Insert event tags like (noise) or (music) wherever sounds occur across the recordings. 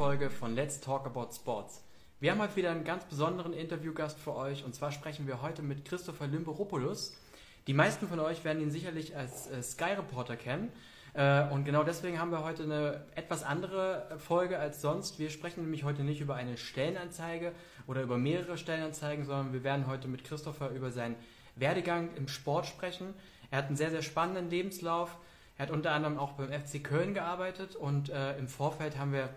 Folge von Let's Talk About Sports. Wir haben heute wieder einen ganz besonderen Interviewgast für euch und zwar sprechen wir heute mit Christopher Limberopoulos. Die meisten von euch werden ihn sicherlich als äh, Sky Reporter kennen. Äh, und genau deswegen haben wir heute eine etwas andere Folge als sonst. Wir sprechen nämlich heute nicht über eine Stellenanzeige oder über mehrere Stellenanzeigen, sondern wir werden heute mit Christopher über seinen Werdegang im Sport sprechen. Er hat einen sehr, sehr spannenden Lebenslauf. Er hat unter anderem auch beim FC Köln gearbeitet und äh, im Vorfeld haben wir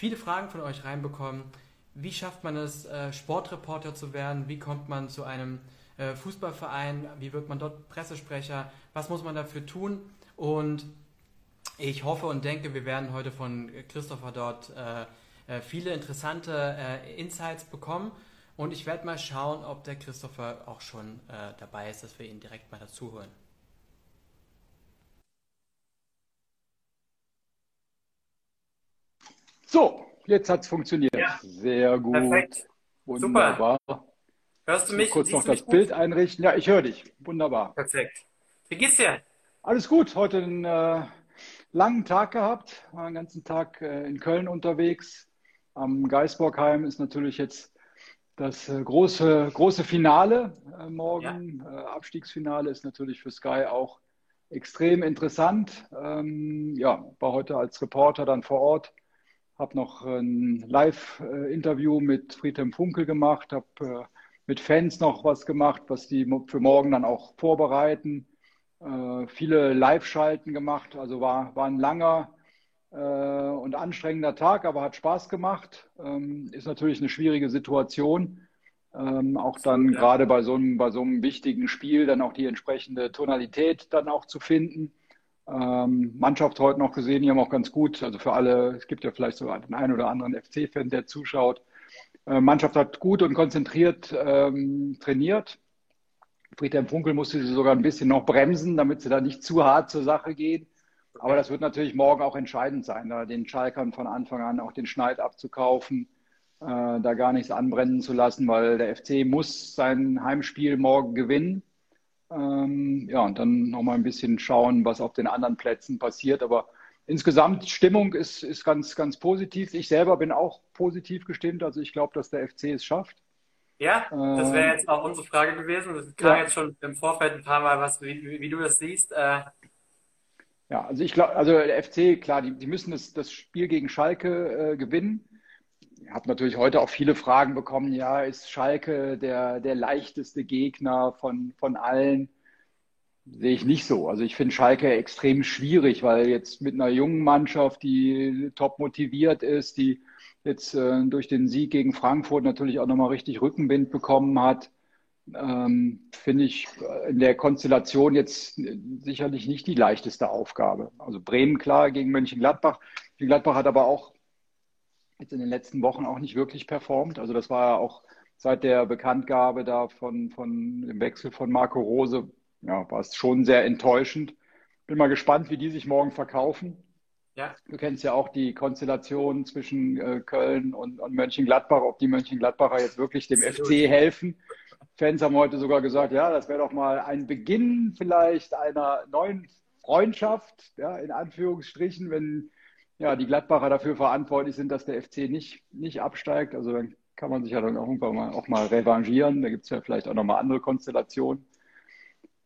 viele Fragen von euch reinbekommen. Wie schafft man es, äh, Sportreporter zu werden? Wie kommt man zu einem äh, Fußballverein? Wie wird man dort Pressesprecher? Was muss man dafür tun? Und ich hoffe und denke, wir werden heute von Christopher dort äh, viele interessante Insights bekommen. Und ich werde mal schauen, ob der Christopher auch schon dabei ist, dass wir ihn direkt mal dazu. So, jetzt hat es funktioniert. Ja. Sehr gut. Perfekt. Wunderbar. Super. Hörst du mich? Kurz noch das Bild einrichten. Ja, ich höre dich. Wunderbar. Perfekt. Wie geht's dir? Alles gut. Heute einen äh, langen Tag gehabt. War den ganzen Tag äh, in Köln unterwegs. Am Geisborgheim ist natürlich jetzt das äh, große, große Finale äh, morgen. Ja. Äh, Abstiegsfinale ist natürlich für Sky auch extrem interessant. Ähm, ja, war heute als Reporter dann vor Ort habe noch ein Live-Interview mit Friedhelm Funkel gemacht, habe äh, mit Fans noch was gemacht, was die für morgen dann auch vorbereiten. Äh, viele Live-Schalten gemacht, also war, war ein langer äh, und anstrengender Tag, aber hat Spaß gemacht. Ähm, ist natürlich eine schwierige Situation. Ähm, auch dann gerade bei so, einem, bei so einem wichtigen Spiel dann auch die entsprechende Tonalität dann auch zu finden. Ähm, Mannschaft heute noch gesehen, die haben auch ganz gut, also für alle, es gibt ja vielleicht so den einen oder anderen FC-Fan, der zuschaut. Äh, Mannschaft hat gut und konzentriert ähm, trainiert. Friedhelm Funkel musste sie sogar ein bisschen noch bremsen, damit sie da nicht zu hart zur Sache gehen. Aber das wird natürlich morgen auch entscheidend sein, da den Schalkern von Anfang an auch den Schneid abzukaufen, äh, da gar nichts anbrennen zu lassen, weil der FC muss sein Heimspiel morgen gewinnen. Ähm, ja, und dann nochmal ein bisschen schauen, was auf den anderen Plätzen passiert. Aber insgesamt Stimmung ist, ist ganz, ganz positiv. Ich selber bin auch positiv gestimmt. Also ich glaube, dass der FC es schafft. Ja, das wäre ähm, jetzt auch unsere Frage gewesen. Das kam ja. jetzt schon im Vorfeld ein paar Mal, was, wie, wie, wie du das siehst. Äh, ja, also ich glaube, also der FC, klar, die, die müssen das, das Spiel gegen Schalke äh, gewinnen habe natürlich heute auch viele Fragen bekommen. Ja, ist Schalke der, der leichteste Gegner von, von allen? Sehe ich nicht so. Also ich finde Schalke extrem schwierig, weil jetzt mit einer jungen Mannschaft, die top motiviert ist, die jetzt äh, durch den Sieg gegen Frankfurt natürlich auch nochmal richtig Rückenwind bekommen hat, ähm, finde ich in der Konstellation jetzt sicherlich nicht die leichteste Aufgabe. Also Bremen klar gegen Mönchengladbach. Mönchengladbach hat aber auch jetzt in den letzten Wochen auch nicht wirklich performt. Also das war ja auch seit der Bekanntgabe da von, von dem Wechsel von Marco Rose, ja, war es schon sehr enttäuschend. Bin mal gespannt, wie die sich morgen verkaufen. Ja. Du kennst ja auch die Konstellation zwischen äh, Köln und, und Mönchengladbach, ob die Mönchengladbacher jetzt wirklich dem. FC helfen. Fans haben heute sogar gesagt, ja, das wäre doch mal ein Beginn vielleicht einer neuen Freundschaft, ja, in Anführungsstrichen, wenn ja, die Gladbacher dafür verantwortlich sind, dass der FC nicht, nicht absteigt. Also dann kann man sich ja dann auch irgendwann mal, auch mal revanchieren. Da gibt es ja vielleicht auch nochmal andere Konstellationen.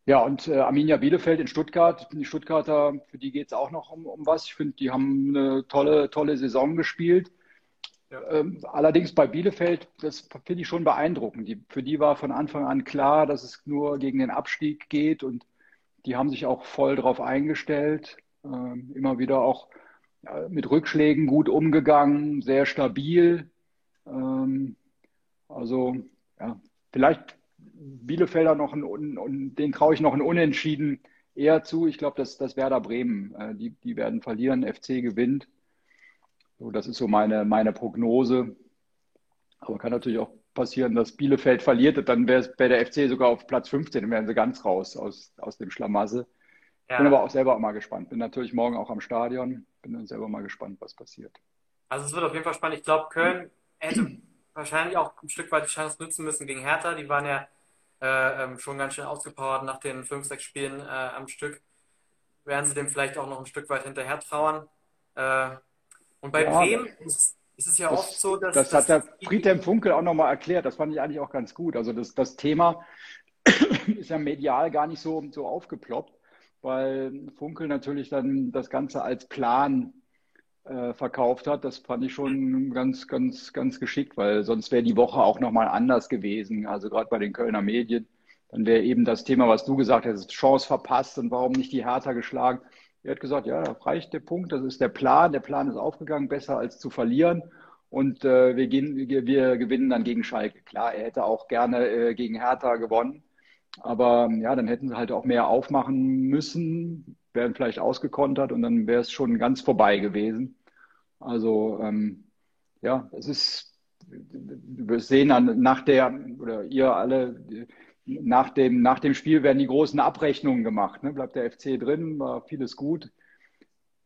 Ja, und äh, Arminia Bielefeld in Stuttgart, die Stuttgarter, für die geht es auch noch um, um was. Ich finde, die haben eine tolle, tolle Saison gespielt. Ja. Ähm, allerdings bei Bielefeld, das finde ich schon beeindruckend. Die, für die war von Anfang an klar, dass es nur gegen den Abstieg geht und die haben sich auch voll darauf eingestellt. Ähm, immer wieder auch mit Rückschlägen gut umgegangen, sehr stabil. Ähm, also ja, vielleicht Bielefelder noch und den traue ich noch ein Unentschieden eher zu. Ich glaube, dass das Werder Bremen, äh, die, die werden verlieren, FC gewinnt. So, das ist so meine, meine Prognose. Aber kann natürlich auch passieren, dass Bielefeld verliert, dann wäre wär der FC sogar auf Platz 15, dann wären sie ganz raus aus, aus dem Schlamassel. Ja. Bin aber auch selber auch mal gespannt. Bin natürlich morgen auch am Stadion. Bin dann selber mal gespannt, was passiert. Also es wird auf jeden Fall spannend. Ich glaube, Köln hätte wahrscheinlich auch ein Stück weit die Chance nutzen müssen gegen Hertha. Die waren ja äh, ähm, schon ganz schön ausgepowert nach den fünf, sechs Spielen äh, am Stück. Werden sie dem vielleicht auch noch ein Stück weit hinterher trauern. Äh, und bei ja, Bremen, Es ist ja das, oft so, dass. Das, das hat der Friedhelm Funkel auch nochmal erklärt. Das fand ich eigentlich auch ganz gut. Also das, das Thema (coughs) ist ja medial gar nicht so, so aufgeploppt, weil Funkel natürlich dann das Ganze als Plan äh, verkauft hat. Das fand ich schon ganz, ganz, ganz geschickt, weil sonst wäre die Woche auch nochmal anders gewesen. Also gerade bei den Kölner Medien. Dann wäre eben das Thema, was du gesagt hast, Chance verpasst und warum nicht die Hertha geschlagen. Er hat gesagt, ja, da reicht der Punkt, das ist der Plan. Der Plan ist aufgegangen, besser als zu verlieren. Und äh, wir, gehen, wir, wir, gewinnen dann gegen Schalke. Klar, er hätte auch gerne äh, gegen Hertha gewonnen. Aber ja, dann hätten sie halt auch mehr aufmachen müssen, wären vielleicht ausgekontert und dann wäre es schon ganz vorbei gewesen. Also ähm, ja, es ist, wir sehen dann nach der, oder ihr alle, nach dem, nach dem Spiel werden die großen Abrechnungen gemacht. Ne? Bleibt der FC drin, war vieles gut.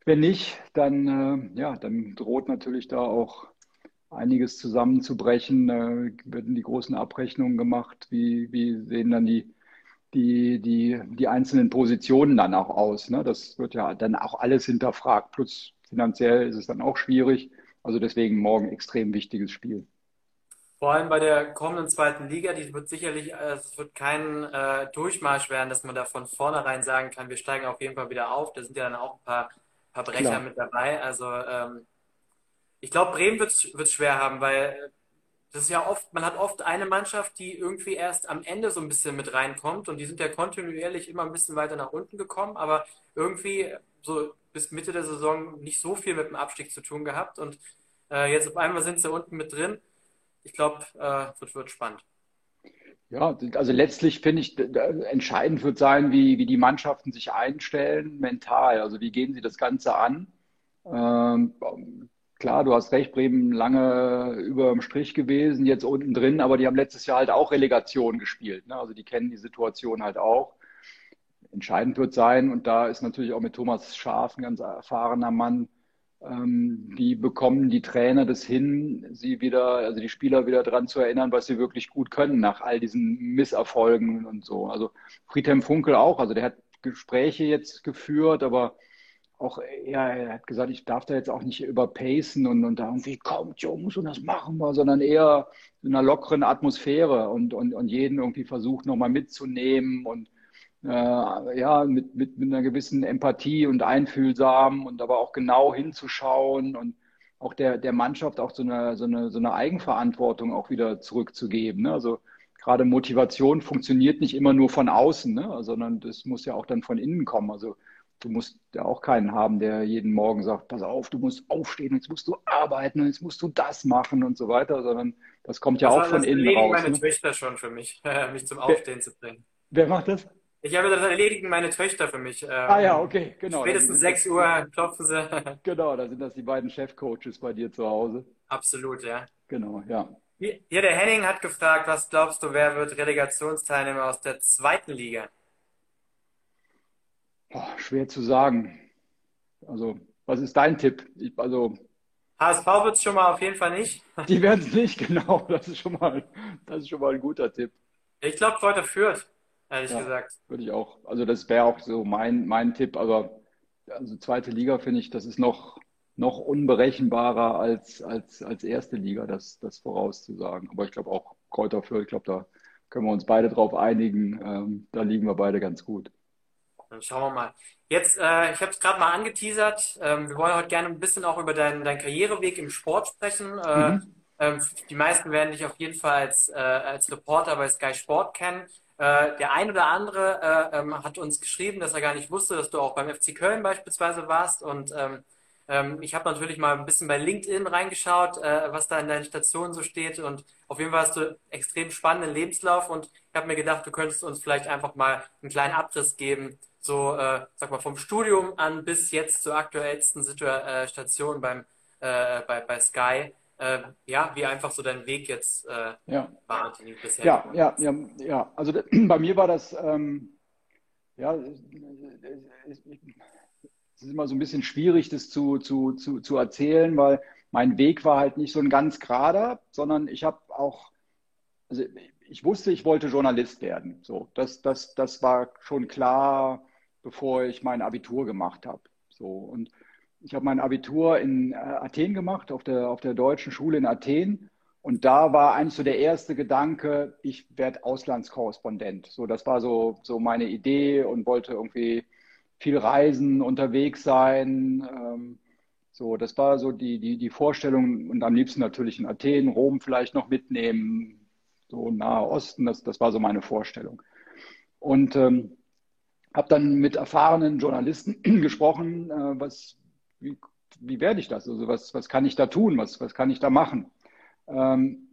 Wenn nicht, dann, äh, ja, dann droht natürlich da auch einiges zusammenzubrechen. Äh, werden die großen Abrechnungen gemacht. Wie, wie sehen dann die, die, die, die einzelnen Positionen dann auch aus? Ne? Das wird ja dann auch alles hinterfragt. Plus finanziell ist es dann auch schwierig. Also deswegen morgen extrem wichtiges Spiel. Vor allem bei der kommenden zweiten Liga, die wird sicherlich, äh, es wird kein äh, Durchmarsch werden, dass man da von vornherein sagen kann, wir steigen auf jeden Fall wieder auf. Da sind ja dann auch ein paar, paar Brecher Klar. mit dabei. Also ähm, ich glaube, Bremen wird es schwer haben, weil das ist ja oft, man hat oft eine Mannschaft, die irgendwie erst am Ende so ein bisschen mit reinkommt und die sind ja kontinuierlich immer ein bisschen weiter nach unten gekommen, aber irgendwie so bis Mitte der Saison nicht so viel mit dem Abstieg zu tun gehabt und äh, jetzt auf einmal sind sie unten mit drin ich glaube, äh, wird, wird spannend. Ja, also letztlich finde ich, entscheidend wird sein, wie, wie die Mannschaften sich einstellen, mental. Also wie gehen sie das Ganze an? Ähm, klar, du hast recht, Bremen lange über dem Strich gewesen, jetzt unten drin, aber die haben letztes Jahr halt auch Relegation gespielt. Ne? Also die kennen die Situation halt auch. Entscheidend wird sein, und da ist natürlich auch mit Thomas Schaf ein ganz erfahrener Mann, ähm, wie bekommen die Trainer das hin, sie wieder, also die Spieler wieder daran zu erinnern, was sie wirklich gut können nach all diesen Misserfolgen und so. Also Friedhelm Funkel auch, also der hat Gespräche jetzt geführt, aber auch ja, er hat gesagt, ich darf da jetzt auch nicht überpacen und, und da irgendwie kommt Jungs und das machen wir, sondern eher in einer lockeren Atmosphäre und, und, und jeden irgendwie versucht nochmal mitzunehmen und äh, ja, mit, mit, mit einer gewissen Empathie und Einfühlsam und aber auch genau hinzuschauen und auch der, der Mannschaft auch so eine, so, eine, so eine Eigenverantwortung auch wieder zurückzugeben. Ne? Also gerade Motivation funktioniert nicht immer nur von außen, ne? sondern das muss ja auch dann von innen kommen. Also du musst ja auch keinen haben, der jeden Morgen sagt, pass auf, du musst aufstehen, jetzt musst du arbeiten, jetzt musst du das machen und so weiter, sondern das kommt ja das auch von innen raus. Das meine ne? Töchter schon für mich, (laughs) mich zum Aufstehen wer, zu bringen. Wer macht das? Ich habe das erledigen meine Töchter für mich. Ähm, ah ja, okay, genau. Spätestens 6 Uhr klopfen sie. (laughs) Genau, da sind das die beiden Chefcoaches bei dir zu Hause. Absolut, ja. Genau, ja. Hier, der Henning hat gefragt, was glaubst du, wer wird Relegationsteilnehmer aus der zweiten Liga? Boah, schwer zu sagen. Also, was ist dein Tipp? Ich, also, HSV wird es schon mal auf jeden Fall nicht. (laughs) Die werden es nicht, genau. Das ist schon mal, das ist schon mal ein guter Tipp. Ich glaube, Kräuter führt ehrlich ja, gesagt. Würde ich auch. Also das wäre auch so mein, mein Tipp, aber also zweite Liga finde ich, das ist noch, noch unberechenbarer als, als, als erste Liga, das, das vorauszusagen. Aber ich glaube auch Kräuter Fürth, ich glaube, da können wir uns beide drauf einigen. Ähm, da liegen wir beide ganz gut. Dann schauen wir mal. Jetzt, äh, ich habe es gerade mal angeteasert. Ähm, wir wollen heute gerne ein bisschen auch über deinen, deinen Karriereweg im Sport sprechen. Äh, mhm. ähm, die meisten werden dich auf jeden Fall als, äh, als Reporter bei Sky Sport kennen. Äh, der ein oder andere äh, ähm, hat uns geschrieben, dass er gar nicht wusste, dass du auch beim FC Köln beispielsweise warst. Und ähm, ähm, ich habe natürlich mal ein bisschen bei LinkedIn reingeschaut, äh, was da in deinen Stationen so steht. Und auf jeden Fall hast du extrem spannenden Lebenslauf. Und ich habe mir gedacht, du könntest uns vielleicht einfach mal einen kleinen Abriss geben, so äh, sag mal vom Studium an bis jetzt zur aktuellsten Situation äh, beim äh, bei, bei Sky äh, ja, wie einfach so dein Weg jetzt äh, ja. war, bisher ja, ja, ja, ja, also (clears throat) bei mir war das, ähm, ja, es ist immer so ein bisschen schwierig, das zu, zu, zu, zu erzählen, weil mein Weg war halt nicht so ein ganz gerader, sondern ich habe auch, also ich wusste, ich wollte Journalist werden. So, das, das, das war schon klar, bevor ich mein Abitur gemacht habe. So und ich habe mein Abitur in äh, Athen gemacht, auf der, auf der deutschen Schule in Athen. Und da war eigentlich so der erste Gedanke, ich werde Auslandskorrespondent. So, das war so, so meine Idee und wollte irgendwie viel reisen, unterwegs sein. Ähm, so, das war so die, die, die Vorstellung und am liebsten natürlich in Athen, Rom vielleicht noch mitnehmen, so Nahe Osten, das, das war so meine Vorstellung. Und ähm, habe dann mit erfahrenen Journalisten (clears throat) gesprochen, äh, was, wie, wie werde ich das? Also was, was kann ich da tun? Was, was kann ich da machen? Ähm,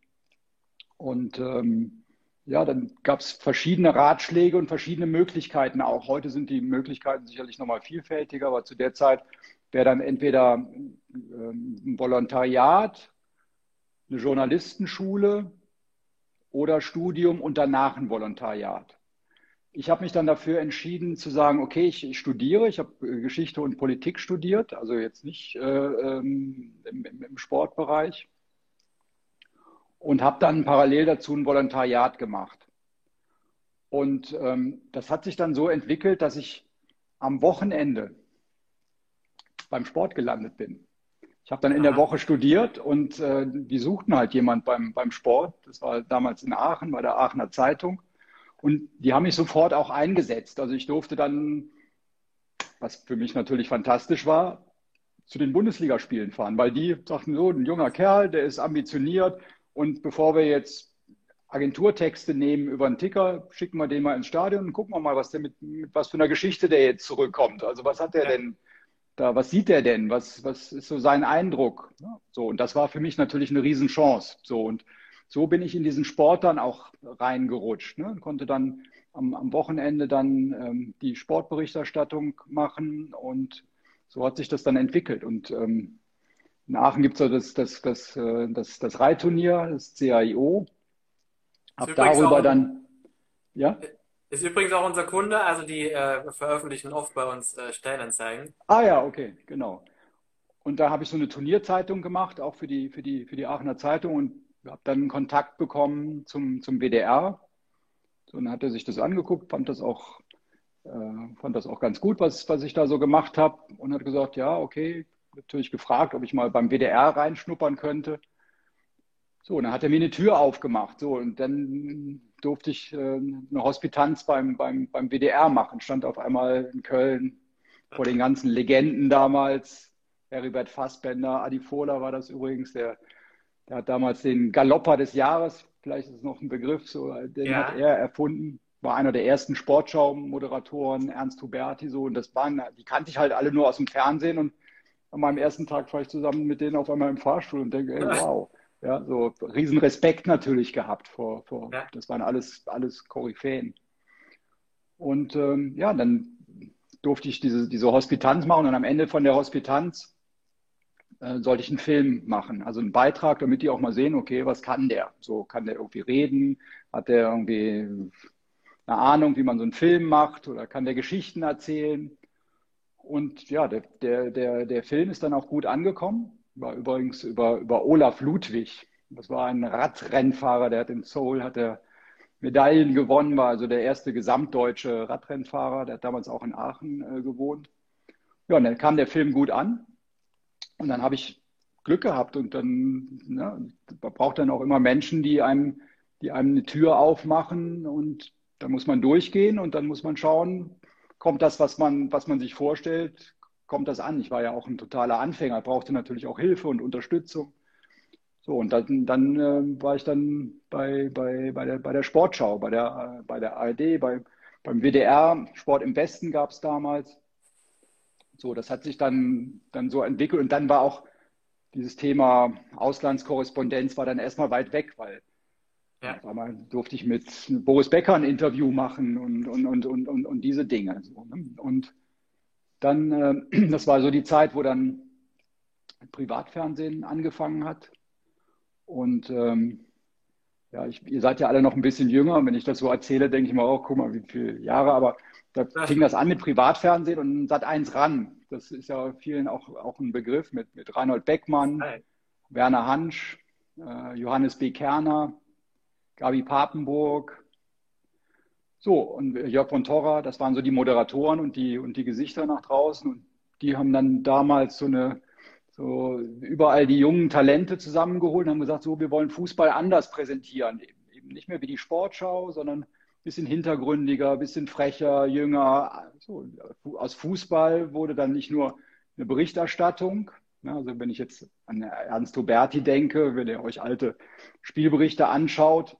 und ähm, ja, dann gab es verschiedene Ratschläge und verschiedene Möglichkeiten auch. Heute sind die Möglichkeiten sicherlich nochmal vielfältiger, aber zu der Zeit wäre dann entweder ähm, ein Volontariat, eine Journalistenschule oder Studium und danach ein Volontariat. Ich habe mich dann dafür entschieden zu sagen, okay, ich, ich studiere, ich habe äh, Geschichte und Politik studiert, also jetzt nicht äh, ähm, im, im Sportbereich und habe dann parallel dazu ein Volontariat gemacht. Und ähm, das hat sich dann so entwickelt, dass ich am Wochenende beim Sport gelandet bin. Ich habe dann in der Woche studiert und äh, die suchten halt jemand beim, beim Sport. Das war damals in Aachen, bei der Aachener Zeitung. Und die haben mich sofort auch eingesetzt. Also ich durfte dann, was für mich natürlich fantastisch war, zu den Bundesligaspielen fahren, weil die sagten so, ein junger Kerl, der ist ambitioniert, und bevor wir jetzt Agenturtexte nehmen über einen Ticker, schicken wir den mal ins Stadion und gucken wir mal, was der mit, mit was für einer Geschichte der jetzt zurückkommt. Also was hat der ja. denn da, was sieht der denn? Was, was ist so sein Eindruck? So, und das war für mich natürlich eine Riesenchance. So, und so bin ich in diesen Sport dann auch reingerutscht. Ne? Und konnte dann am, am Wochenende dann ähm, die Sportberichterstattung machen und so hat sich das dann entwickelt. Und ähm, in Aachen gibt es so das, das, das, äh, das, das Reitturnier, das CAIO. Ab darüber dann, ja? Ist übrigens auch unser Kunde, also die äh, veröffentlichen oft bei uns äh, Stellenanzeigen. Ah ja, okay, genau. Und da habe ich so eine Turnierzeitung gemacht, auch für die, für die, für die Aachener Zeitung und habe dann Kontakt bekommen zum, zum WDR. So, dann hat er sich das angeguckt, fand das auch, äh, fand das auch ganz gut, was, was ich da so gemacht habe und hat gesagt, ja, okay, natürlich gefragt, ob ich mal beim WDR reinschnuppern könnte. So, und dann hat er mir eine Tür aufgemacht. So, und dann durfte ich äh, eine Hospitanz beim, beim, beim WDR machen. Stand auf einmal in Köln vor den ganzen Legenden damals. Heribert Fassbender, Adi Fohler war das übrigens, der, der hat damals den Galopper des Jahres, vielleicht ist es noch ein Begriff, so, den ja. hat er erfunden. War einer der ersten Sportschau-Moderatoren, Ernst Huberti, so. Und das waren, die kannte ich halt alle nur aus dem Fernsehen und an meinem ersten Tag fahre ich zusammen mit denen auf einmal im Fahrstuhl und denke, ey, wow. Ja, so riesen Respekt natürlich gehabt vor, vor ja. das waren alles, alles Koryphäen. Und ähm, ja, dann durfte ich diese, diese Hospitanz machen und am Ende von der Hospitanz äh, sollte ich einen Film machen, also einen Beitrag, damit die auch mal sehen, okay, was kann der? So kann der irgendwie reden, hat der irgendwie eine Ahnung, wie man so einen Film macht oder kann der Geschichten erzählen? Und ja, der, der, der, der Film ist dann auch gut angekommen. War übrigens über, über Olaf Ludwig. Das war ein Radrennfahrer, der hat in Seoul hat er Medaillen gewonnen, war also der erste gesamtdeutsche Radrennfahrer. Der hat damals auch in Aachen äh, gewohnt. Ja, und dann kam der Film gut an. Und dann habe ich Glück gehabt. Und dann ja, man braucht dann auch immer Menschen, die einem, die einem eine Tür aufmachen. Und da muss man durchgehen und dann muss man schauen, kommt das, was man, was man sich vorstellt, kommt das an. Ich war ja auch ein totaler Anfänger, brauchte natürlich auch Hilfe und Unterstützung. So, und dann, dann äh, war ich dann bei, bei, bei, der, bei der Sportschau, bei der, äh, bei der ARD, bei, beim WDR, Sport im Westen gab es damals. So, das hat sich dann, dann so entwickelt und dann war auch dieses Thema Auslandskorrespondenz war dann erstmal weit weg, weil ja. Einmal durfte ich mit Boris Becker ein Interview machen und, und, und, und, und, und diese Dinge. Ne? Und dann, äh, (clears throat) das war so die Zeit, wo dann Privatfernsehen angefangen hat. Und ähm, ja, ich, ihr seid ja alle noch ein bisschen jünger. Und wenn ich das so erzähle, denke ich mir auch, guck mal, wie viele Jahre. Aber da fing das an mit Privatfernsehen und Sat 1 ran. Das ist ja vielen auch, auch ein Begriff mit, mit Reinhold Beckmann, Nein. Werner Hansch, äh, Johannes B. Kerner. Gabi Papenburg. So, und Jörg von Torra, das waren so die Moderatoren und die, und die Gesichter nach draußen. Und die haben dann damals so eine, so überall die jungen Talente zusammengeholt und haben gesagt, so, wir wollen Fußball anders präsentieren. Eben nicht mehr wie die Sportschau, sondern ein bisschen hintergründiger, ein bisschen frecher, jünger. So, aus Fußball wurde dann nicht nur eine Berichterstattung, also wenn ich jetzt an Ernst Huberti denke, wenn ihr euch alte Spielberichte anschaut,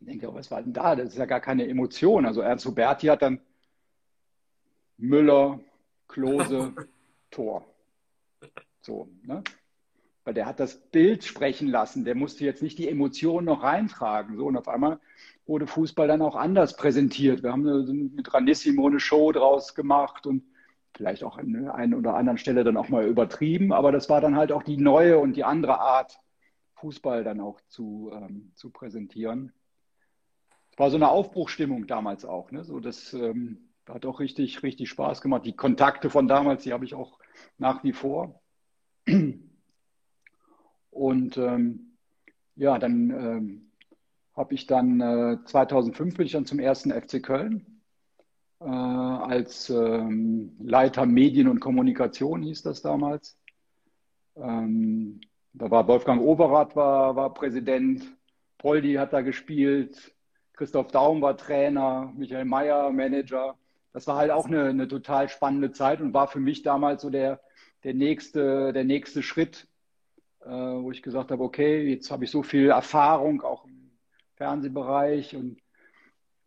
denke ich, was war denn da? Das ist ja gar keine Emotion. Also Ernst Huberti hat dann Müller, Klose, (laughs) Tor. So, ne? Weil der hat das Bild sprechen lassen. Der musste jetzt nicht die Emotionen noch reintragen. So, und auf einmal wurde Fußball dann auch anders präsentiert. Wir haben mit Ranissimo eine Show draus gemacht und vielleicht auch an der einen oder anderen Stelle dann auch mal übertrieben. Aber das war dann halt auch die neue und die andere Art, Fußball dann auch zu, ähm, zu präsentieren. War so eine Aufbruchstimmung damals auch. Ne? So, das, ähm, hat auch richtig, richtig Spaß gemacht. Die Kontakte von damals, die habe ich auch nach wie vor. Und ähm, ja, dann ähm, habe ich dann äh, 2005 bin ich dann zum ersten FC Köln äh, als ähm, Leiter Medien und Kommunikation hieß das damals. Ähm, da war Wolfgang Overath war, war Präsident, Poldi hat da gespielt, Christoph Daum war Trainer, Michael Mayer Manager. Das war halt auch eine, eine total spannende Zeit und war für mich damals so der, der, nächste, der nächste Schritt, äh, wo ich gesagt habe, okay, jetzt habe ich so viel Erfahrung auch im Fernsehbereich und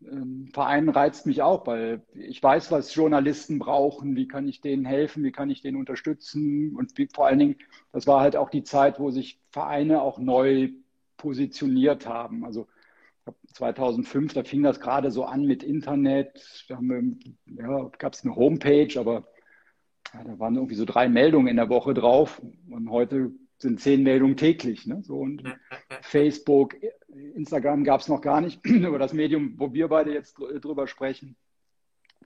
ähm, Verein reizt mich auch, weil ich weiß, was Journalisten brauchen, wie kann ich denen helfen, wie kann ich denen unterstützen? Und wie, vor allen Dingen, das war halt auch die Zeit, wo sich Vereine auch neu positioniert haben. Also 2005, da fing das gerade so an mit Internet. Da ja, gab es eine Homepage, aber ja, da waren irgendwie so drei Meldungen in der Woche drauf. Und heute sind zehn Meldungen täglich. Ne? So, und Facebook, Instagram gab es noch gar nicht, (clears throat) über das Medium, wo wir beide jetzt drüber sprechen.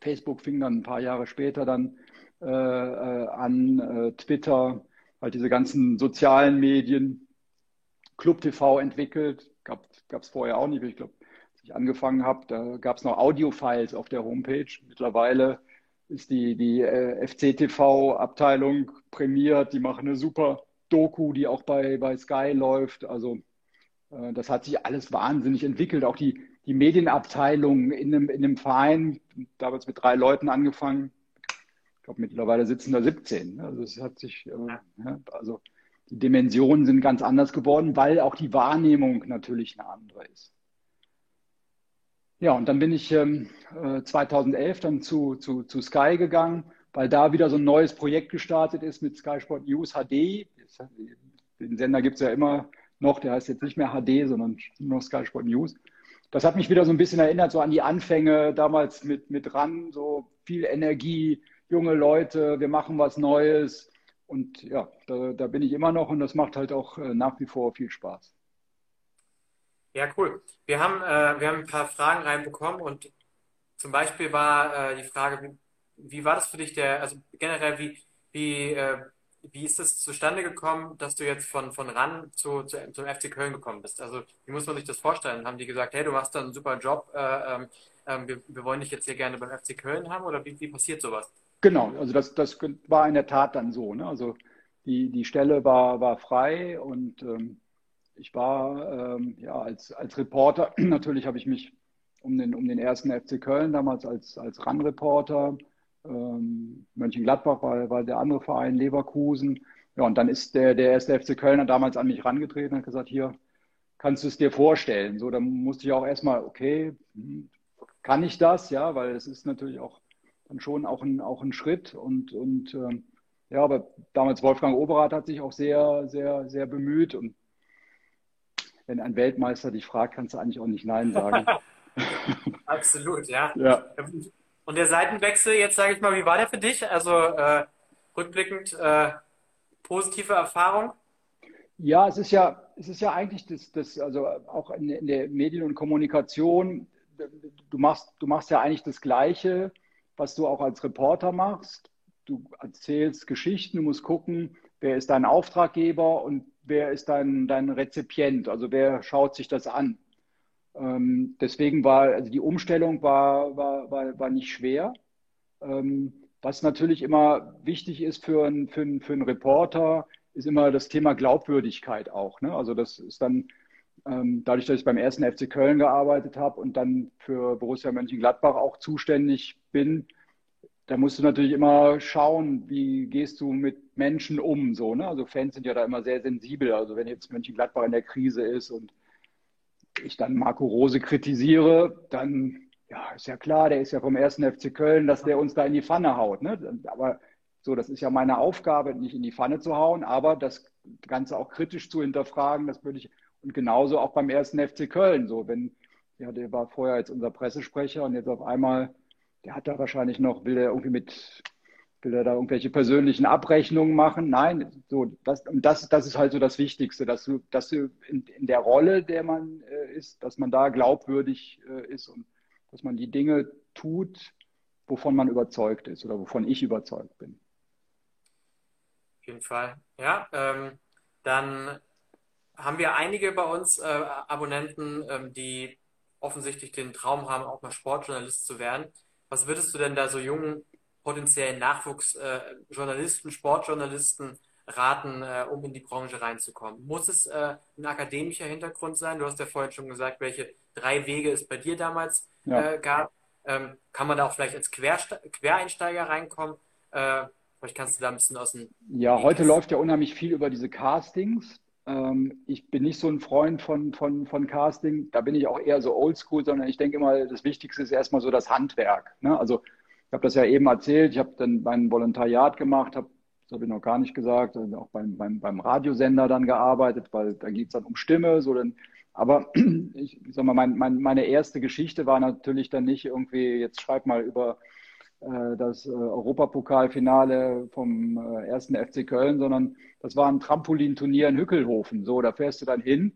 Facebook fing dann ein paar Jahre später dann äh, äh an, äh, Twitter, halt diese ganzen sozialen Medien, Club TV entwickelt, gab es vorher auch nicht. Ich glaube, als ich angefangen habe, da gab es noch Audio-Files auf der Homepage. Mittlerweile ist die, die äh, FCTV-Abteilung prämiert. Die machen eine super Doku, die auch bei, bei Sky läuft. Also äh, das hat sich alles wahnsinnig entwickelt. Auch die, die Medienabteilung in einem, in einem Verein, damals mit drei Leuten angefangen. Ich glaube, mittlerweile sitzen da 17. Also es hat sich, äh, ja, also die Dimensionen sind ganz anders geworden, weil auch die Wahrnehmung natürlich eine andere ist. Ja, und dann bin ich ähm, 2011 äh, dann zu, zu, zu Sky gegangen, weil da wieder so ein neues Projekt gestartet ist mit Sky Sport News HD. Den Sender gibt es ja immer noch, der heißt jetzt nicht mehr HD, sondern nur noch Sky Sport News. Das hat mich wieder so ein bisschen erinnert, so an die Anfänge damals mit, mit RAN, so viel Energie, junge Leute, wir machen was Neues, und ja, da, da, bin ich immer noch und das macht halt auch äh, nach wie vor viel Spaß. Ja, cool. Wir haben, äh, wir haben ein paar Fragen reinbekommen und zum Beispiel war äh, die Frage, wie, wie, war das für dich, der, also generell, wie, wie, äh, wie ist es zustande gekommen, dass du jetzt von, von RAN zu, zu, zum FC Köln gekommen bist? Also, wie muss man sich das vorstellen? Haben die gesagt, hey, du machst da einen super Job, äh, ähm, ähm, wir, wir, wollen dich jetzt hier gerne beim FC Köln haben oder wie, wie passiert sowas? Genau, also das, das war in der Tat dann so. Ne? Also die, die Stelle war, war frei und ähm, ich war ähm, ja als, als Reporter, (clears throat) natürlich habe ich mich um den, um den ersten FC Köln damals als, als RAN-Reporter, ähm, Mönchengladbach war, war der andere Verein, Leverkusen. Ja, und dann ist der, der erste FC Kölner damals an mich rangetreten und hat gesagt, hier, kannst du es dir vorstellen? So, dann musste ich auch erstmal, okay, hm, kann ich das? Ja, weil es ist natürlich auch dann schon auch ein, auch ein Schritt. Und, und ähm, ja, aber damals Wolfgang Oberath hat sich auch sehr, sehr, sehr bemüht. Und wenn ein Weltmeister dich fragt, kannst du eigentlich auch nicht Nein sagen. (laughs) Absolut, ja. ja. Und der Seitenwechsel, jetzt sage ich mal, wie war der für dich? Also äh, rückblickend äh, positive Erfahrung? Ja, es ist ja, es ist ja eigentlich das, das also auch in, in der Medien- und Kommunikation, du machst, du machst ja eigentlich das Gleiche was du auch als Reporter machst. Du erzählst Geschichten, du musst gucken, wer ist dein Auftraggeber und wer ist dein, dein Rezipient, also wer schaut sich das an. Ähm, deswegen war, also die Umstellung war, war, war, war nicht schwer, ähm, was natürlich immer wichtig ist für, ein, für, für einen Reporter, ist immer das Thema Glaubwürdigkeit auch. Ne? Also das ist dann dadurch, dass ich beim ersten FC Köln gearbeitet habe und dann für Borussia Mönchengladbach auch zuständig bin, da musst du natürlich immer schauen, wie gehst du mit Menschen um, so, ne? Also Fans sind ja da immer sehr sensibel. Also wenn jetzt Mönchengladbach in der Krise ist und ich dann Marco Rose kritisiere, dann ja, ist ja klar, der ist ja vom ersten FC Köln, dass der uns da in die Pfanne haut. Ne? Aber so, das ist ja meine Aufgabe, nicht in die Pfanne zu hauen, aber das Ganze auch kritisch zu hinterfragen, das würde ich und genauso auch beim ersten FC Köln. So, wenn, ja, der war vorher jetzt unser Pressesprecher und jetzt auf einmal, der hat da wahrscheinlich noch, will er irgendwie mit, will er da irgendwelche persönlichen Abrechnungen machen? Nein, so, das, das, das ist halt so das Wichtigste, dass du, dass du in, in der Rolle, der man äh, ist, dass man da glaubwürdig äh, ist und dass man die Dinge tut, wovon man überzeugt ist oder wovon ich überzeugt bin. Auf jeden Fall. Ja, ähm, dann haben wir einige bei uns äh, Abonnenten, ähm, die offensichtlich den Traum haben, auch mal Sportjournalist zu werden. Was würdest du denn da so jungen potenziellen Nachwuchsjournalisten, äh, Sportjournalisten raten, äh, um in die Branche reinzukommen? Muss es äh, ein akademischer Hintergrund sein? Du hast ja vorhin schon gesagt, welche drei Wege es bei dir damals ja. Äh, gab. Ähm, kann man da auch vielleicht als Querste Quereinsteiger reinkommen? Äh, vielleicht kannst du da ein bisschen aus dem. Ja, heute läuft ja unheimlich viel über diese Castings. Ähm, ich bin nicht so ein Freund von, von, von Casting. Da bin ich auch eher so oldschool, sondern ich denke immer, das Wichtigste ist erstmal so das Handwerk. Ne? Also, ich habe das ja eben erzählt. Ich habe dann mein Volontariat gemacht, habe, das habe ich noch gar nicht gesagt, auch beim, beim, beim Radiosender dann gearbeitet, weil da geht es dann um Stimme. So dann, aber (clears throat) ich, sag mal, mein, mein, meine erste Geschichte war natürlich dann nicht irgendwie, jetzt schreib mal über das äh, Europapokalfinale vom äh, ersten FC Köln, sondern das war ein Trampolinturnier in Hückelhofen. So, da fährst du dann hin,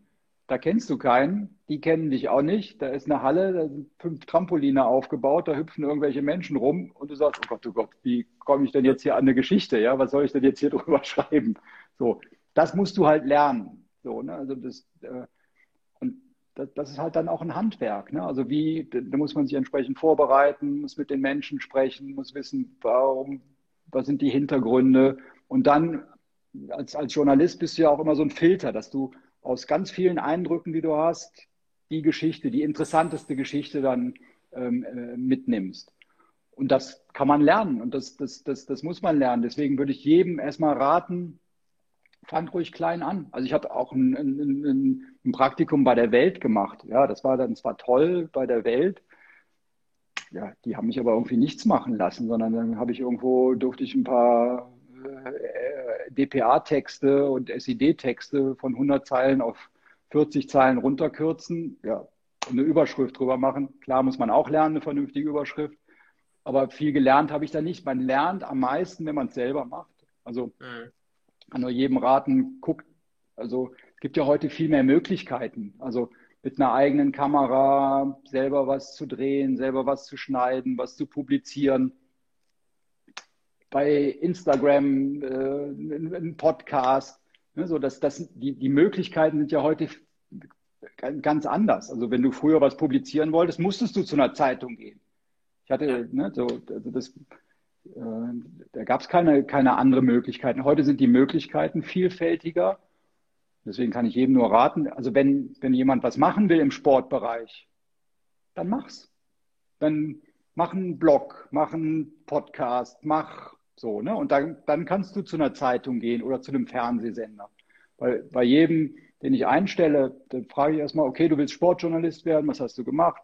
da kennst du keinen, die kennen dich auch nicht. Da ist eine Halle, da sind fünf Trampoline aufgebaut, da hüpfen irgendwelche Menschen rum und du sagst, oh Gott, oh Gott, wie komme ich denn jetzt hier an eine Geschichte? Ja, was soll ich denn jetzt hier (laughs) drüber schreiben? So, das musst du halt lernen. So, ne? Also das, äh, das, das, ist halt dann auch ein Handwerk. Ne? Also wie, da muss man sich entsprechend vorbereiten, muss mit den Menschen sprechen, muss wissen, warum, was sind die Hintergründe. Und dann als, als Journalist bist du ja auch immer so ein Filter, dass du aus ganz vielen Eindrücken, die du hast, die Geschichte, die interessanteste Geschichte dann ähm, äh, mitnimmst. Und das kann man lernen und das, das, das, das muss man lernen. Deswegen würde ich jedem erstmal raten, fangt ruhig klein an. Also ich habe auch ein, ein, ein, Praktikum bei der Welt gemacht. Ja, das war dann zwar toll bei der Welt. Ja, die haben mich aber irgendwie nichts machen lassen, sondern dann habe ich irgendwo, durfte ich ein paar äh, DPA-Texte und SID-Texte von 100 Zeilen auf 40 Zeilen runterkürzen. Ja, eine Überschrift drüber machen. Klar muss man auch lernen, eine vernünftige Überschrift. Aber viel gelernt habe ich da nicht. Man lernt am meisten, wenn man es selber macht. Also mhm kann nur jedem raten, guckt, also es gibt ja heute viel mehr Möglichkeiten. Also mit einer eigenen Kamera selber was zu drehen, selber was zu schneiden, was zu publizieren. Bei Instagram äh, ein Podcast. Ne, so dass das, die, die Möglichkeiten sind ja heute ganz anders. Also wenn du früher was publizieren wolltest, musstest du zu einer Zeitung gehen. Ich hatte, ne, so, also das, da gab es keine, keine andere Möglichkeiten. Heute sind die Möglichkeiten vielfältiger. Deswegen kann ich jedem nur raten, also wenn, wenn jemand was machen will im Sportbereich, dann mach's. Dann mach einen Blog, mach einen Podcast, mach so, ne? Und dann, dann kannst du zu einer Zeitung gehen oder zu einem Fernsehsender. Weil bei jedem, den ich einstelle, dann frage ich erstmal, okay, du willst Sportjournalist werden, was hast du gemacht?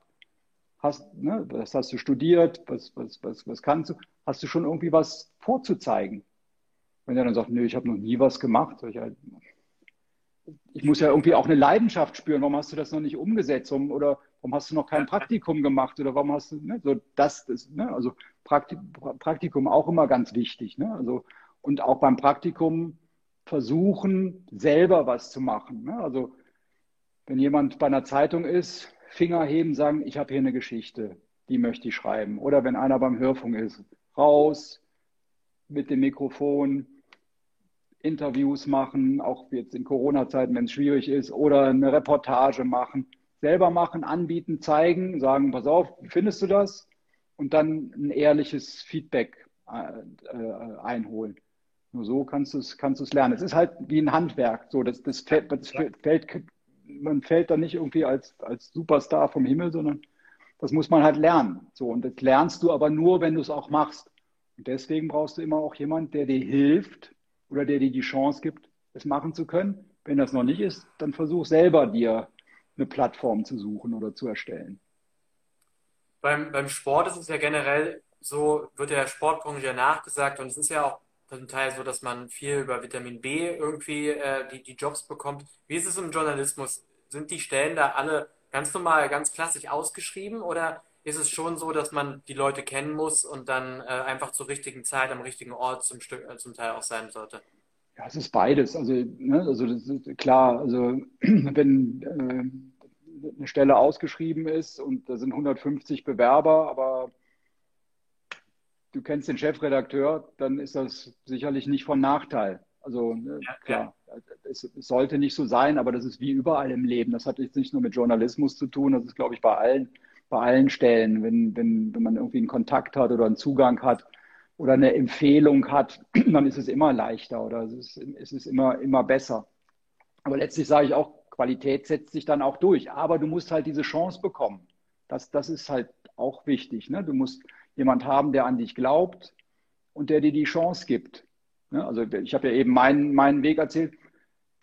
Hast, ne, was hast du studiert? Was, was, was, was kannst du? Hast du schon irgendwie was vorzuzeigen? Wenn er dann sagt, nö, ich habe noch nie was gemacht, ich, halt, ich muss ja irgendwie auch eine Leidenschaft spüren. Warum hast du das noch nicht umgesetzt? Warum, oder warum hast du noch kein Praktikum gemacht? Oder warum hast du, ne, so das, das ne, also Praktikum auch immer ganz wichtig. Ne? Also, und auch beim Praktikum versuchen, selber was zu machen. Ne? Also, wenn jemand bei einer Zeitung ist, Finger heben, sagen, ich habe hier eine Geschichte, die möchte ich schreiben. Oder wenn einer beim Hörfunk ist, raus mit dem Mikrofon, Interviews machen, auch jetzt in Corona-Zeiten, wenn es schwierig ist, oder eine Reportage machen, selber machen, anbieten, zeigen, sagen, pass auf, wie findest du das? Und dann ein ehrliches Feedback äh, einholen. Nur so kannst du es kannst du's lernen. Es ist halt wie ein Handwerk. So, das, das, fällt, das fällt, man fällt da nicht irgendwie als, als Superstar vom Himmel, sondern das muss man halt lernen. So, und das lernst du aber nur, wenn du es auch machst. Und deswegen brauchst du immer auch jemanden, der dir hilft oder der dir die Chance gibt, es machen zu können. Wenn das noch nicht ist, dann versuch selber dir eine Plattform zu suchen oder zu erstellen. Beim, beim Sport ist es ja generell so, wird der Sportbranche ja nachgesagt und es ist ja auch zum Teil so, dass man viel über Vitamin B irgendwie äh, die, die Jobs bekommt. Wie ist es im Journalismus? Sind die Stellen da alle ganz normal, ganz klassisch ausgeschrieben oder ist es schon so, dass man die Leute kennen muss und dann äh, einfach zur richtigen Zeit am richtigen Ort zum, Stück, äh, zum Teil auch sein sollte? Ja, es ist beides. Also, ne, also klar, also (clears throat) wenn äh, eine Stelle ausgeschrieben ist und da sind 150 Bewerber, aber du kennst den Chefredakteur, dann ist das sicherlich nicht von Nachteil. Also ne, ja, klar, ja. Es, es, sollte nicht so sein, aber das ist wie überall im Leben. Das hat jetzt nicht nur mit Journalismus zu tun, das ist, glaube ich, bei allen, bei allen Stellen. Wenn, wenn, wenn man irgendwie einen Kontakt hat oder einen Zugang hat oder eine Empfehlung hat, (clears throat) dann ist es immer leichter oder es ist, es ist immer, immer besser. Aber letztlich sage ich auch, Qualität setzt sich dann auch durch. Aber du musst halt diese Chance bekommen. Das, das ist halt auch wichtig. Ne? Du musst jemand haben, der an dich glaubt und der dir die Chance gibt. Ne? Also ich habe ja eben meinen, meinen Weg erzählt.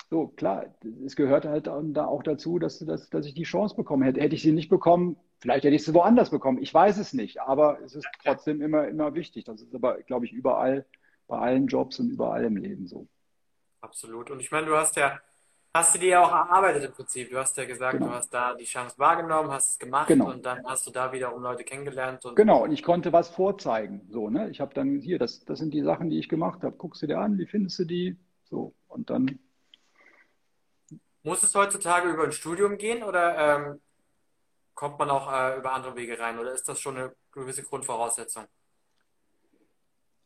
So, klar, es gehört halt auch dazu, dass, dass, dass ich die Chance bekomme. Hätte, hätte ich sie nicht bekommen, vielleicht hätte ich sie woanders bekommen. Ich weiß es nicht, aber es ist trotzdem immer, immer wichtig. Das ist aber, glaube ich, überall, bei allen Jobs und überall im Leben so. Absolut. Und ich meine, du hast ja hast du dir ja auch erarbeitet im Prinzip. Du hast ja gesagt, genau. du hast da die Chance wahrgenommen, hast es gemacht genau. und dann hast du da wiederum Leute kennengelernt. Und genau, und ich konnte was vorzeigen. So, ne? Ich habe dann hier, das, das sind die Sachen, die ich gemacht habe. Guckst du dir an, wie findest du die? So, und dann. Muss es heutzutage über ein Studium gehen oder ähm, kommt man auch äh, über andere Wege rein oder ist das schon eine gewisse Grundvoraussetzung?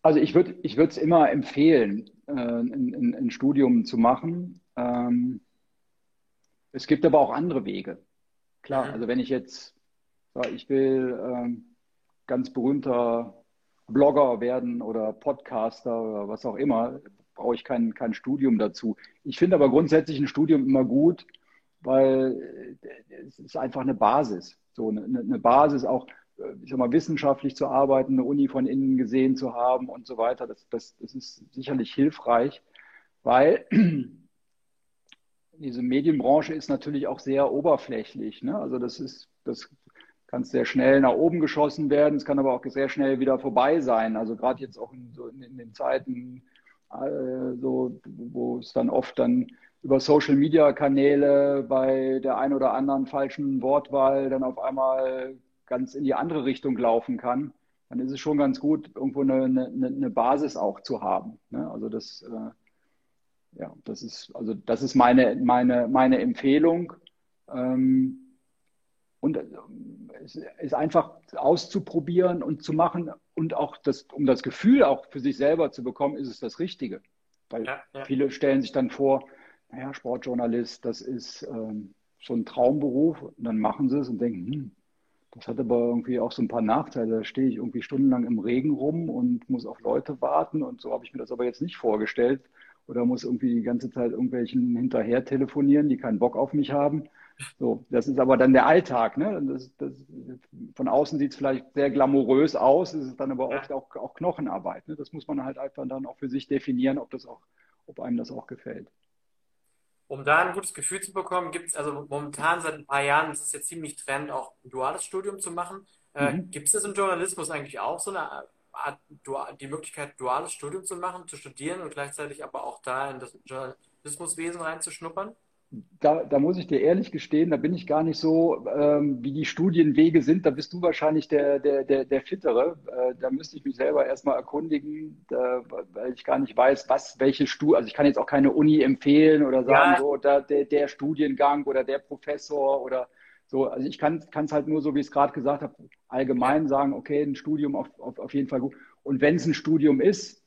Also ich würde ich es immer empfehlen, äh, ein, ein, ein, Studium zu machen. Ähm, es gibt aber auch andere Wege. Klar, mhm. also wenn ich jetzt sage, ich will ähm, ganz berühmter Blogger werden oder Podcaster oder was auch immer, brauche ich kein, kein Studium dazu. Ich finde aber grundsätzlich ein Studium immer gut, weil äh, es ist einfach eine Basis. So eine, eine Basis auch, äh, ich sag mal, wissenschaftlich zu arbeiten, eine Uni von innen gesehen zu haben und so weiter. Das, das, das ist sicherlich hilfreich, weil diese Medienbranche ist natürlich auch sehr oberflächlich. Ne? Also das ist, das kann sehr schnell nach oben geschossen werden, es kann aber auch sehr schnell wieder vorbei sein. Also gerade jetzt auch in, so in, in den Zeiten, äh, so, wo es dann oft dann über Social Media Kanäle bei der ein oder anderen falschen Wortwahl dann auf einmal ganz in die andere Richtung laufen kann, dann ist es schon ganz gut, irgendwo eine, eine, eine Basis auch zu haben. Ne? Also das, äh, ja, das ist, also das ist meine, meine, meine Empfehlung. Ähm, und äh, es ist einfach auszuprobieren und zu machen und auch das, um das Gefühl auch für sich selber zu bekommen, ist es das Richtige. Weil ja, ja. viele stellen sich dann vor, naja, Sportjournalist, das ist ähm, so ein Traumberuf. Und dann machen sie es und denken, hm, das hat aber irgendwie auch so ein paar Nachteile. Da stehe ich irgendwie stundenlang im Regen rum und muss auf Leute warten. Und so habe ich mir das aber jetzt nicht vorgestellt. Oder muss irgendwie die ganze Zeit irgendwelchen hinterher telefonieren, die keinen Bock auf mich haben. So, das ist aber dann der Alltag. Ne? Das, das, von außen sieht es vielleicht sehr glamourös aus, es ist dann aber oft auch, auch Knochenarbeit. Ne? Das muss man halt einfach dann auch für sich definieren, ob, das auch, ob einem das auch gefällt um da ein gutes Gefühl zu bekommen, gibt es also momentan seit ein paar Jahren, das ist jetzt ziemlich Trend, auch ein duales Studium zu machen. Äh, mhm. Gibt es das im Journalismus eigentlich auch so eine Die Möglichkeit, duales Studium zu machen, zu studieren und gleichzeitig aber auch da in das Journalismuswesen reinzuschnuppern? da, da muss ich dir ehrlich gestehen, da bin ich gar nicht so, ähm, wie die Studienwege sind. Da bist du wahrscheinlich der, der, der, der Fittere. Äh, da müsste ich mich selber erstmal erkundigen, äh, weil ich gar nicht weiß, was, welche Studie, also ich kann jetzt auch keine Uni empfehlen oder sagen, ja. so, da, der, der Studiengang oder der Professor oder so. Also ich kann es halt nur so, wie ich es gerade gesagt habe, allgemein sagen, okay, ein Studium auf, auf, auf jeden Fall gut. Und wenn es ein Studium ist,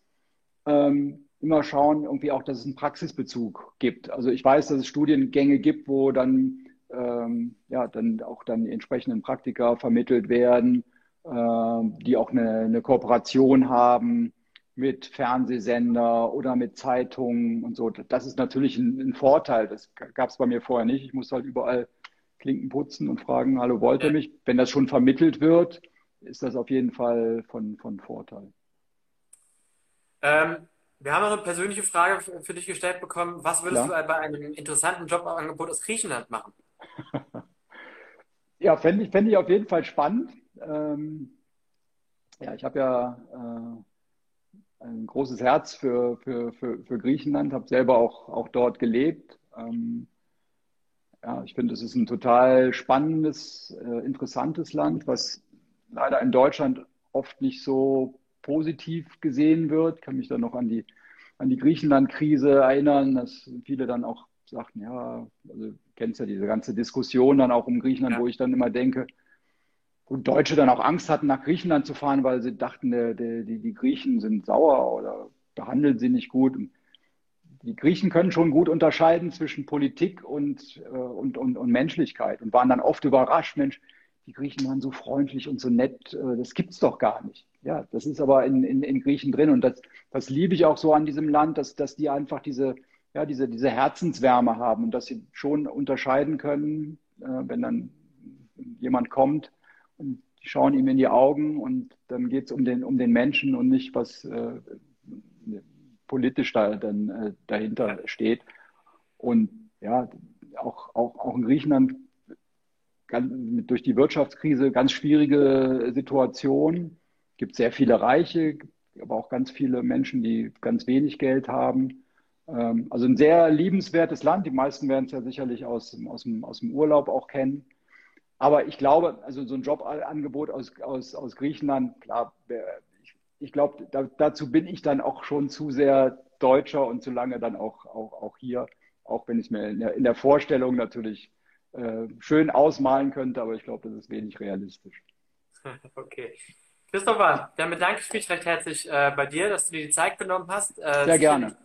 ähm, immer schauen, irgendwie auch, dass es einen Praxisbezug gibt. Also ich weiß, dass es Studiengänge gibt, wo dann ähm, ja dann auch dann die entsprechenden Praktika vermittelt werden. die auch eine, eine Kooperation haben mit Fernsehsender oder mit Zeitungen und so. Das ist natürlich ein, ein Vorteil. Das gab es bei mir vorher nicht. Ich muss halt überall Klinken putzen und fragen, hallo, wollt ihr mich? Wenn das schon vermittelt wird, ist das auf jeden Fall von, von Vorteil. Ähm, wir haben noch eine persönliche Frage für dich gestellt bekommen. Was würdest ja? du bei einem interessanten Jobangebot aus Griechenland machen? (laughs) ja, fände ich, fänd ich auf jeden Fall spannend. Ähm, ja, ich habe ja äh, ein großes Herz für, für, für, für Griechenland, habe selber auch, auch dort gelebt. Ähm, ja, ich finde, es ist ein total spannendes, äh, interessantes Land, was leider in Deutschland oft nicht so positiv gesehen wird. Ich kann mich da noch an die, an die Griechenland-Krise erinnern, dass viele dann auch sagten, ja, also du kennst ja diese ganze Diskussion dann auch um Griechenland, ja. wo ich dann immer denke, und Deutsche dann auch Angst hatten, nach Griechenland zu fahren, weil sie dachten, der, der, die, die Griechen sind sauer oder behandeln sie nicht gut. Die Griechen können schon gut unterscheiden zwischen Politik und, äh, und, und, und Menschlichkeit und waren dann oft überrascht, Mensch, die Griechen waren so freundlich und so nett, äh, das gibt's doch gar nicht. Ja, das ist aber in, in, in Griechen drin und das, das liebe ich auch so an diesem Land, dass, dass die einfach diese, ja, diese, diese Herzenswärme haben und dass sie schon unterscheiden können, äh, wenn dann jemand kommt und die schauen ihm in die Augen und dann geht es um den, um den Menschen und nicht, was äh, politisch da dann äh, dahinter steht. Und ja, auch, auch, auch in Griechenland durch die Wirtschaftskrise ganz schwierige Situation. Es gibt sehr viele Reiche, aber auch ganz viele Menschen, die ganz wenig Geld haben. Ähm, also ein sehr liebenswertes Land. Die meisten werden es ja sicherlich aus, aus, dem, aus dem Urlaub auch kennen. Aber ich glaube, also so ein Jobangebot aus, aus, aus Griechenland, klar, ich, glaube, da, dazu bin ich dann auch schon zu sehr Deutscher und zu lange dann auch, auch, auch hier, auch wenn ich mir in der, in der Vorstellung natürlich äh, schön ausmalen könnte, aber ich glaube, das ist wenig realistisch. (laughs) Okay. Christopher, dann bedanke ich mich recht herzlich äh, bei dir, dass du dir die Zeit genommen hast. Äh, Sehr gerne.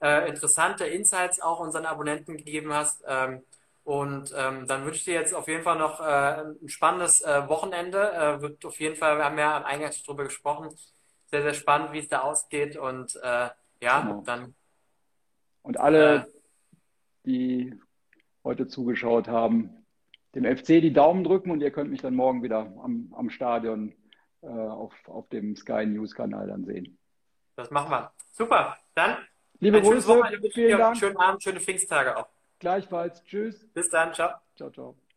Äh, interessante Insights auch unseren Abonnenten gegeben hast. Ähm, und ähm, dann wünsche ich dir jetzt auf jeden Fall noch äh, ein spannendes äh, Wochenende. wird auf jeden Fall, wir haben ja am Eingang darüber gesprochen, sehr, sehr spannend, wie es da ausgeht. Und ja, genau. dann. Und alle, die heute zugeschaut haben, dem FC die Daumen drücken und ihr könnt mich dann morgen wieder am, am Stadion äh, auf, auf dem Sky News Kanal dann sehen. Das machen wir. Super. Dann liebe Grüße, vielen Dank. Schönen Abend, schöne Pfingsttage auch. Gleichfalls. Tschüss. Bis dann. Ciao. Ciao, ciao.